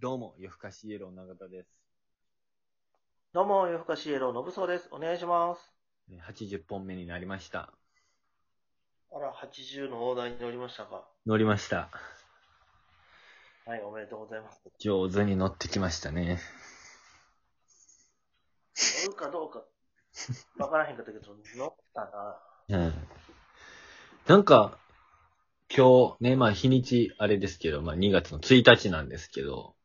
どうも、夜更かしイエロー永田です。どうも、夜更かしイエローのぶそうです。お願いします。えー80本目になりました。あら、80の大台に乗りましたか乗りました。はい、おめでとうございます。上手に乗ってきましたね。乗るかどうか、わからへんかったけど、乗ったな。うん。なんか、今日ね、まあ日にちあれですけど、まあ2月の1日なんですけど、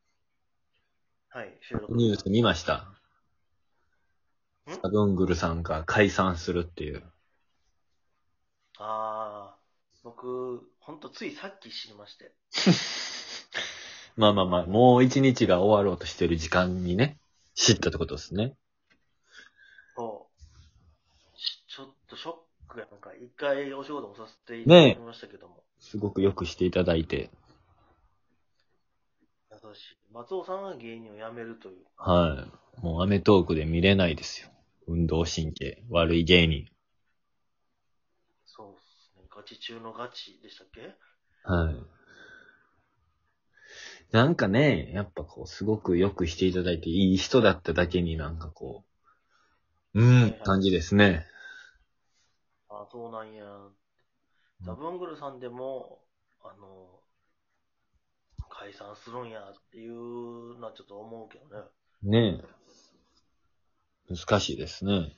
はい、収録。ニュース見ました。ん？サブングルさんが解散するっていう。あー、僕、ほんとついさっき知りまして。まあまあまあ、もう一日が終わろうとしてる時間にね、知ったってことですね。そう。しちょっとショックやなんか、一回お仕事もさせていただきましたけども。すごくよくしていただいて。優しい。松尾さんが芸人を辞めるという。はい。もうアメトークで見れないですよ。運動神経悪い芸人。そうですね。ガチ中のガチでしたっけ？はい。なんかね、やっぱこう、すごくよくしていただいて、いい人だっただけになんかこう、うん、感じですね。あ、そうなんや。ザブングルさんでも、あの、解散するんやっていうのはちょっと思うけどね。ねえ。難しいですね。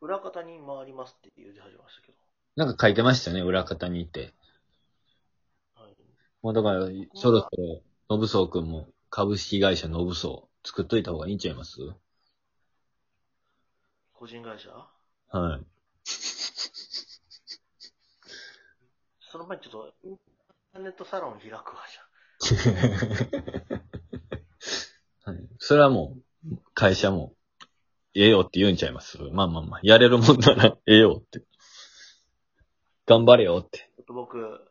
裏方に回りますって言うて始めましたけど。なんか書いてましたね、裏方にいて。はい。もうだから、そろそろ、のぶそうくんも株式会社のぶそう作っといた方がいいんちゃいます？個人会社？はい。その前にちょっと、ターネットサロン開くわ、じ はい。それはもう、会社も、ええよって言うんちゃいます？まあまあまあ、やれるもんならええよって。頑張れよって。ゃ。ちょっと僕、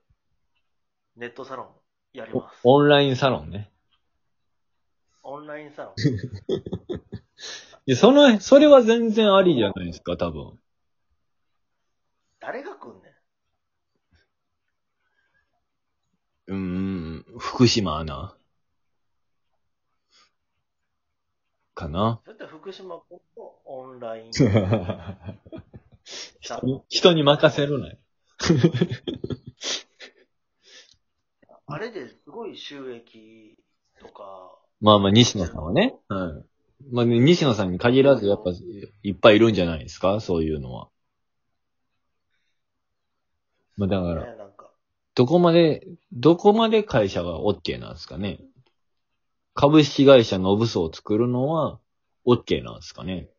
ネットサロンやります。オンラインサロンね。オンラインサロン。いや、その、それは全然ありじゃないですか、多分。誰が来んねんうーん、福島アナ。かな。それって福島君とオンラインサ 人。に人に任せるなよ。あれですごい収益とか、まあまあ、西野さんはね。はい。まあ、ね、西野さんに限らず、やっぱ、いっぱいいるんじゃないですか？そういうのは。まあ、だから、どこまで、どこまで会社が OK なんですかね。株式会社のブソを作るのは OK なんですかね。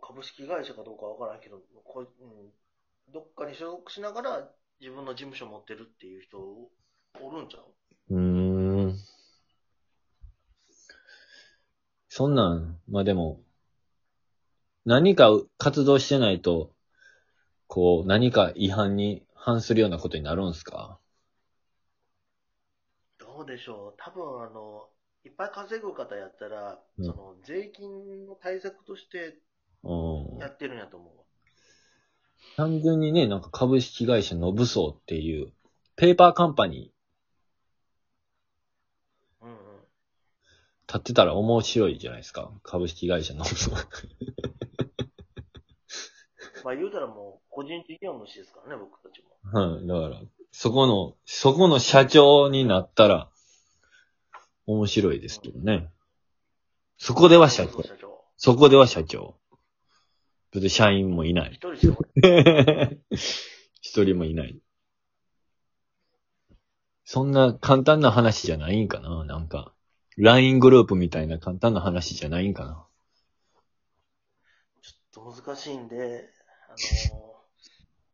株式会社かどうかわからんけど、こいうん、どっかに所属しながら自分の事務所持ってるっていう人おるんちゃう？うーん。そんなん、まあでも、何か活動してないと、こう、何か違反に反するようなことになるんですか？どうでしょう多分あの、いっぱい稼ぐ方やったら、うんその税金の対策としてうんや。ってるんやと思うわ。単純にね、なんか株式会社のブソーっていう、ペーパーカンパニーうんうん。立ってたら面白いじゃないですか。株式会社のブソー。まあ言うたらもう個人事業主ですからね、僕たちも。はい。だから、そこの、そこの社長になったら、面白いですけどね。そこでは社長。社長。そこでは社長。別に社員もいない。一人しかおらん一人もいない。そんな簡単な話じゃないんかななんか、LINE グループみたいな簡単な話じゃないんかなちょっと難しいんで、あの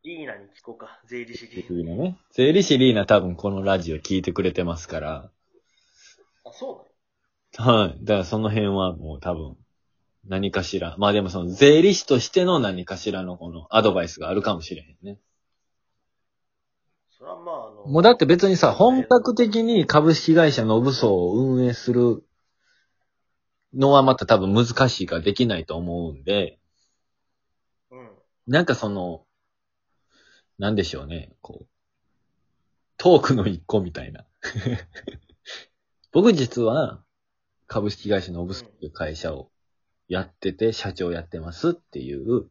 リーナに聞こうか。税理士リーリーナね。税理士リーナ多分このラジオ聞いてくれてますから。ナ。あ、そうなのはい。だからその辺はもう多分、何かしら。まあでもその税理士としての何かしらのこのアドバイスがあるかもしれへんね。それはまあ、あの、もうだって別にさ、本格的に株式会社のブソを運営するのはまた多分難しいからできないと思うんで、うん。なんかその、なんでしょうね、こう。トークの一個みたいな。僕実は、株式会社のオブスっていう会社をやってて、社長やってますっていう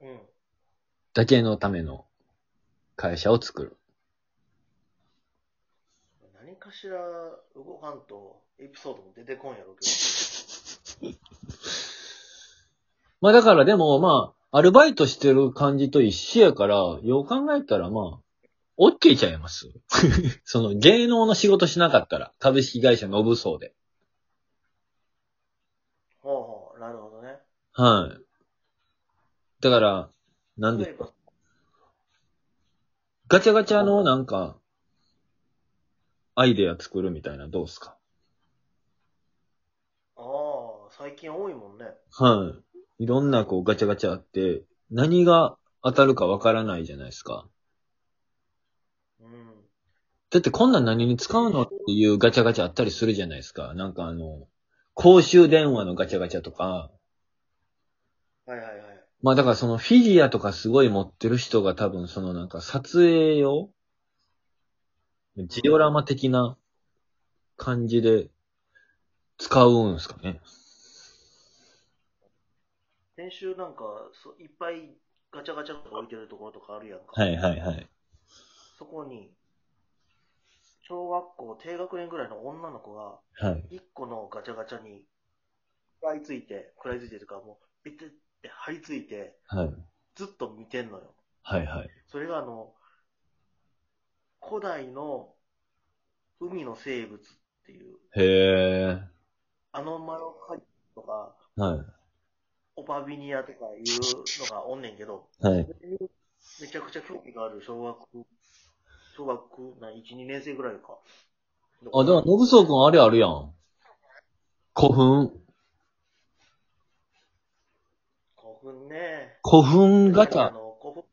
うん。だけのための会社を作る。何かしら動かんとエピソードも出てこんやろうけ まあだからでもまあ、アルバイトしてる感じと一緒やから、よう考えたらまあ、OK ちゃいます。その芸能の仕事しなかったら、株式会社ノブソウで。ど。ほうほう、なるほどね。はい。だから、なんでガチャガチャのなんか、アイデア作るみたいなどうすか？ああ、最近多いもんね。はい。いろんなこうガチャガチャあって、何が当たるかわからないじゃないですか。うん。だってこんなん何に使うのっていうガチャガチャあったりするじゃないですか。なんかあの、公衆電話のガチャガチャとか。はいはいはい。まあだからそのフィギュアとかすごい持ってる人が多分そのなんか撮影用ジオラマ的な感じで使うんですかね。先週なんか、そいっぱいガチャガチャとか置いてるところとかあるやんか。はいはいはい。そこに、小学校低学年ぐらいの女の子が、はい。一個のガチャガチャに、食らいついて、食らいついてとか、もう、ビテって張り付いて、はい。ずっと見てんのよ。はいはい。それがあの、古代の海の生物っていう、へえ。アノマロカイとか、はオパビニアとかいうのがおんねんけど、い。はい。めちゃくちゃ興味がある小学、小学、な、1、2年生ぐらいか。あ、だから、のぶそうくんあれあるやん。古墳。古墳ね。古墳ガチャ。あの、古墳。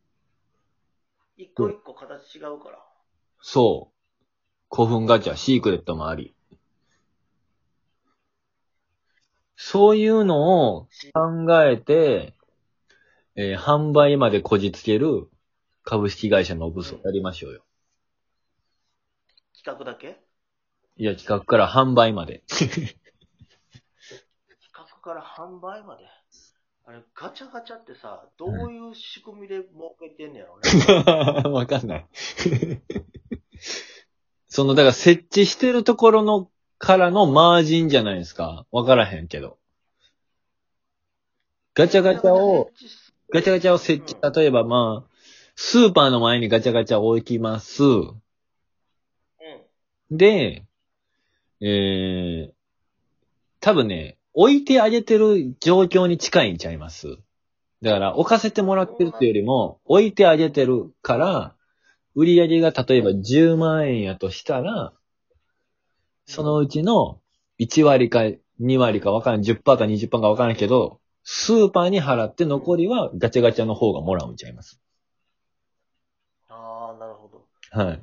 一個一個形違うから。そう。古墳ガチャ、シークレットもあり。そういうのを考えて、えー販売までこじつける株式会社のブスをやりましょうよ。企画だけ？いや、企画から販売まで。企画から販売まで？あれ、ガチャガチャってさ、どういう仕組みで儲けてんねやろね？わかんない。その、だから設置してるところのからのマージンじゃないですか。わからへんけど。ガチャガチャを、ガチャガチャを設置、例えばまあ、スーパーの前にガチャガチャを置きます。うん。で、えー、多分ね、置いてあげてる状況に近いんちゃいます。だから、置かせてもらってるっていうよりも、置いてあげてるから、売り上げが例えば10万円やとしたら、そのうちの1割か2割かわからん、10%か20%かわからんけど、スーパーに払って残りはガチャガチャの方がもらうんちゃいます。ああ、なるほど。はい。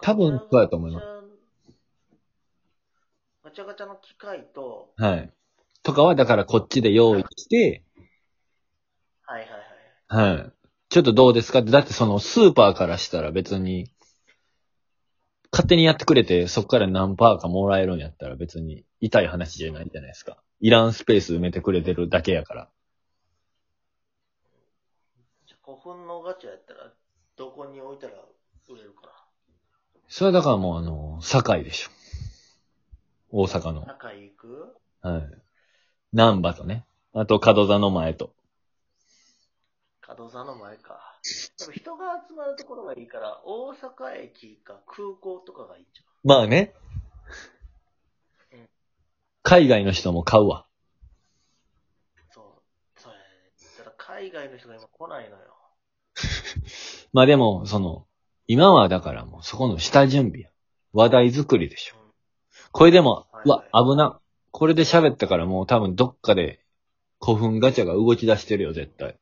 多分そうやと思います。ガチャガチャの機械と、はい。とかは、だからこっちで用意して、はいはいはい。はい。ちょっとどうですかって、だってそのスーパーからしたら別に、勝手にやってくれて、そこから何パーかもらえるんやったら別に痛い話じゃないじゃないですか。いらんスペース埋めてくれてるだけやから。じゃあ古墳のガチャやったら、どこに置いたら売れるかそれはだからもうあの、堺でしょ。大阪のな。。中行く？はい。南波とね。あと、角座の前と。角座の前か。でも人が集まるところがいいから、大阪駅か空港とかがいいんじまあねうん。海外の人も買うわ。ゃん。そう。そうやね。ただ海外の人が今来ないのよ。まあでも、その、今はだからもうそこの下準備や。話題作りでしょ。うんこれでも、はいうわ、危な。これで喋ったからもう多分どっかで古墳ガチャが動き出してるよ、絶対。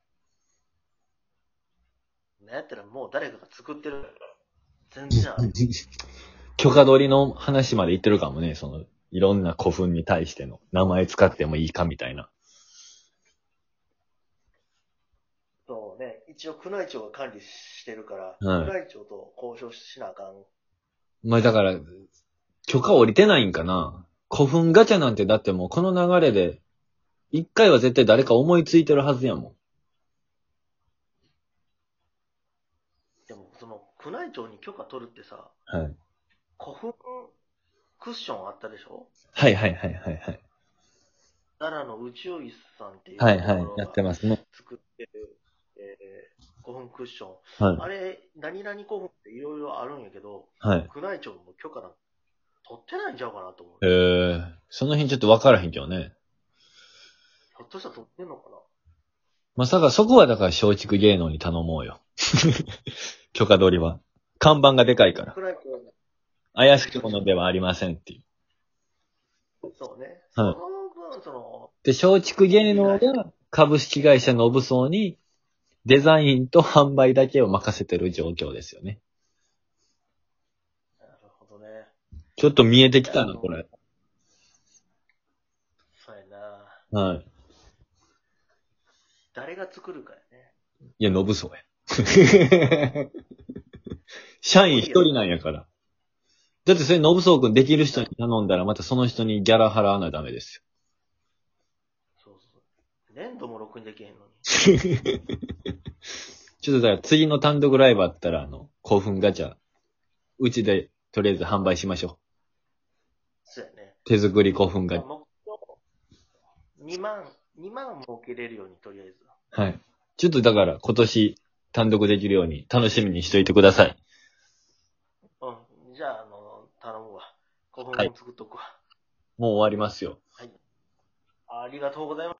なんやったらもう誰かが作ってる。全然ある。許可取りの話まで言ってるかもね、その、いろんな古墳に対しての名前使ってもいいかみたいな。そうね。一応宮内庁が管理してるから、はい宮内庁と交渉しなあかん。まあだから、許可降りてないんかな古墳ガチャなんてだってもうこの流れで、一回は絶対誰か思いついてるはずやもでも、その、宮内庁に許可取るってさ、ん。はい。古墳クッションあったでしょ？はいはいはいはいはい。奈良の宇宙椅子さんっていうはいはいやってますね。作ってる、えー、古墳クッション。はあれ、何々古墳っていろいろあるんやけど、い。はい。宮内庁の許可なん取ってないんちゃうかなと思う。えー、その辺ちょっとわからへんけどね。ひょっとしたら取ってんのかな？まさかそこはだから松竹芸能に頼もうよ。許可取りは。看板がでかいから。怪しきものではありませんっていう。そうね。はいその分、その、で、松竹芸能が株式会社ノブソウにデザインと販売だけを任せてる状況ですよね。なるほどね。ちょっと見えてきたな、これ。そうやな。はい。誰が作るかやね。いや、ノブソウや。社員一人なんやから。だってそれノブソウ君できる人に頼んだらまたその人にギャラ払わなダメですよ。そうそう。粘土もろくにできへんのに。ちょっとだから次の単独ライブあったら、あの、興奮ガチャ、うちでとりあえず販売しましょそうやね。う。手作り興奮ガチャ。目標、2万、2万儲けれるようにとりあえず。はい。ちょっとだから今年単独できるように楽しみにしといてください。うん。じゃあ、あの、頼むわ。古墳はいも作っとくわ。もう終わりますよ。ありがとうございます。